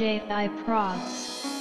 JI Prods.